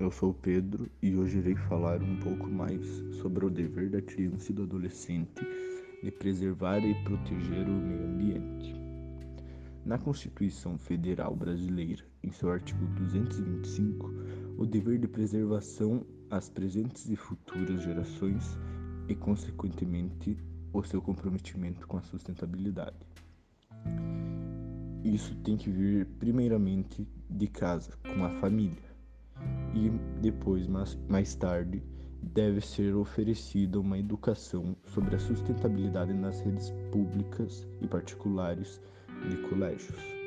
eu sou o Pedro e hoje irei falar um pouco mais sobre o dever da criança e do adolescente de preservar e proteger o meio ambiente. Na Constituição Federal Brasileira, em seu artigo 225, o dever de preservação às presentes e futuras gerações e, consequentemente, o seu comprometimento com a sustentabilidade. Isso tem que vir primeiramente de casa, com a família e depois, mais, mais tarde, deve ser oferecida uma educação sobre a sustentabilidade nas redes públicas e particulares de colégios.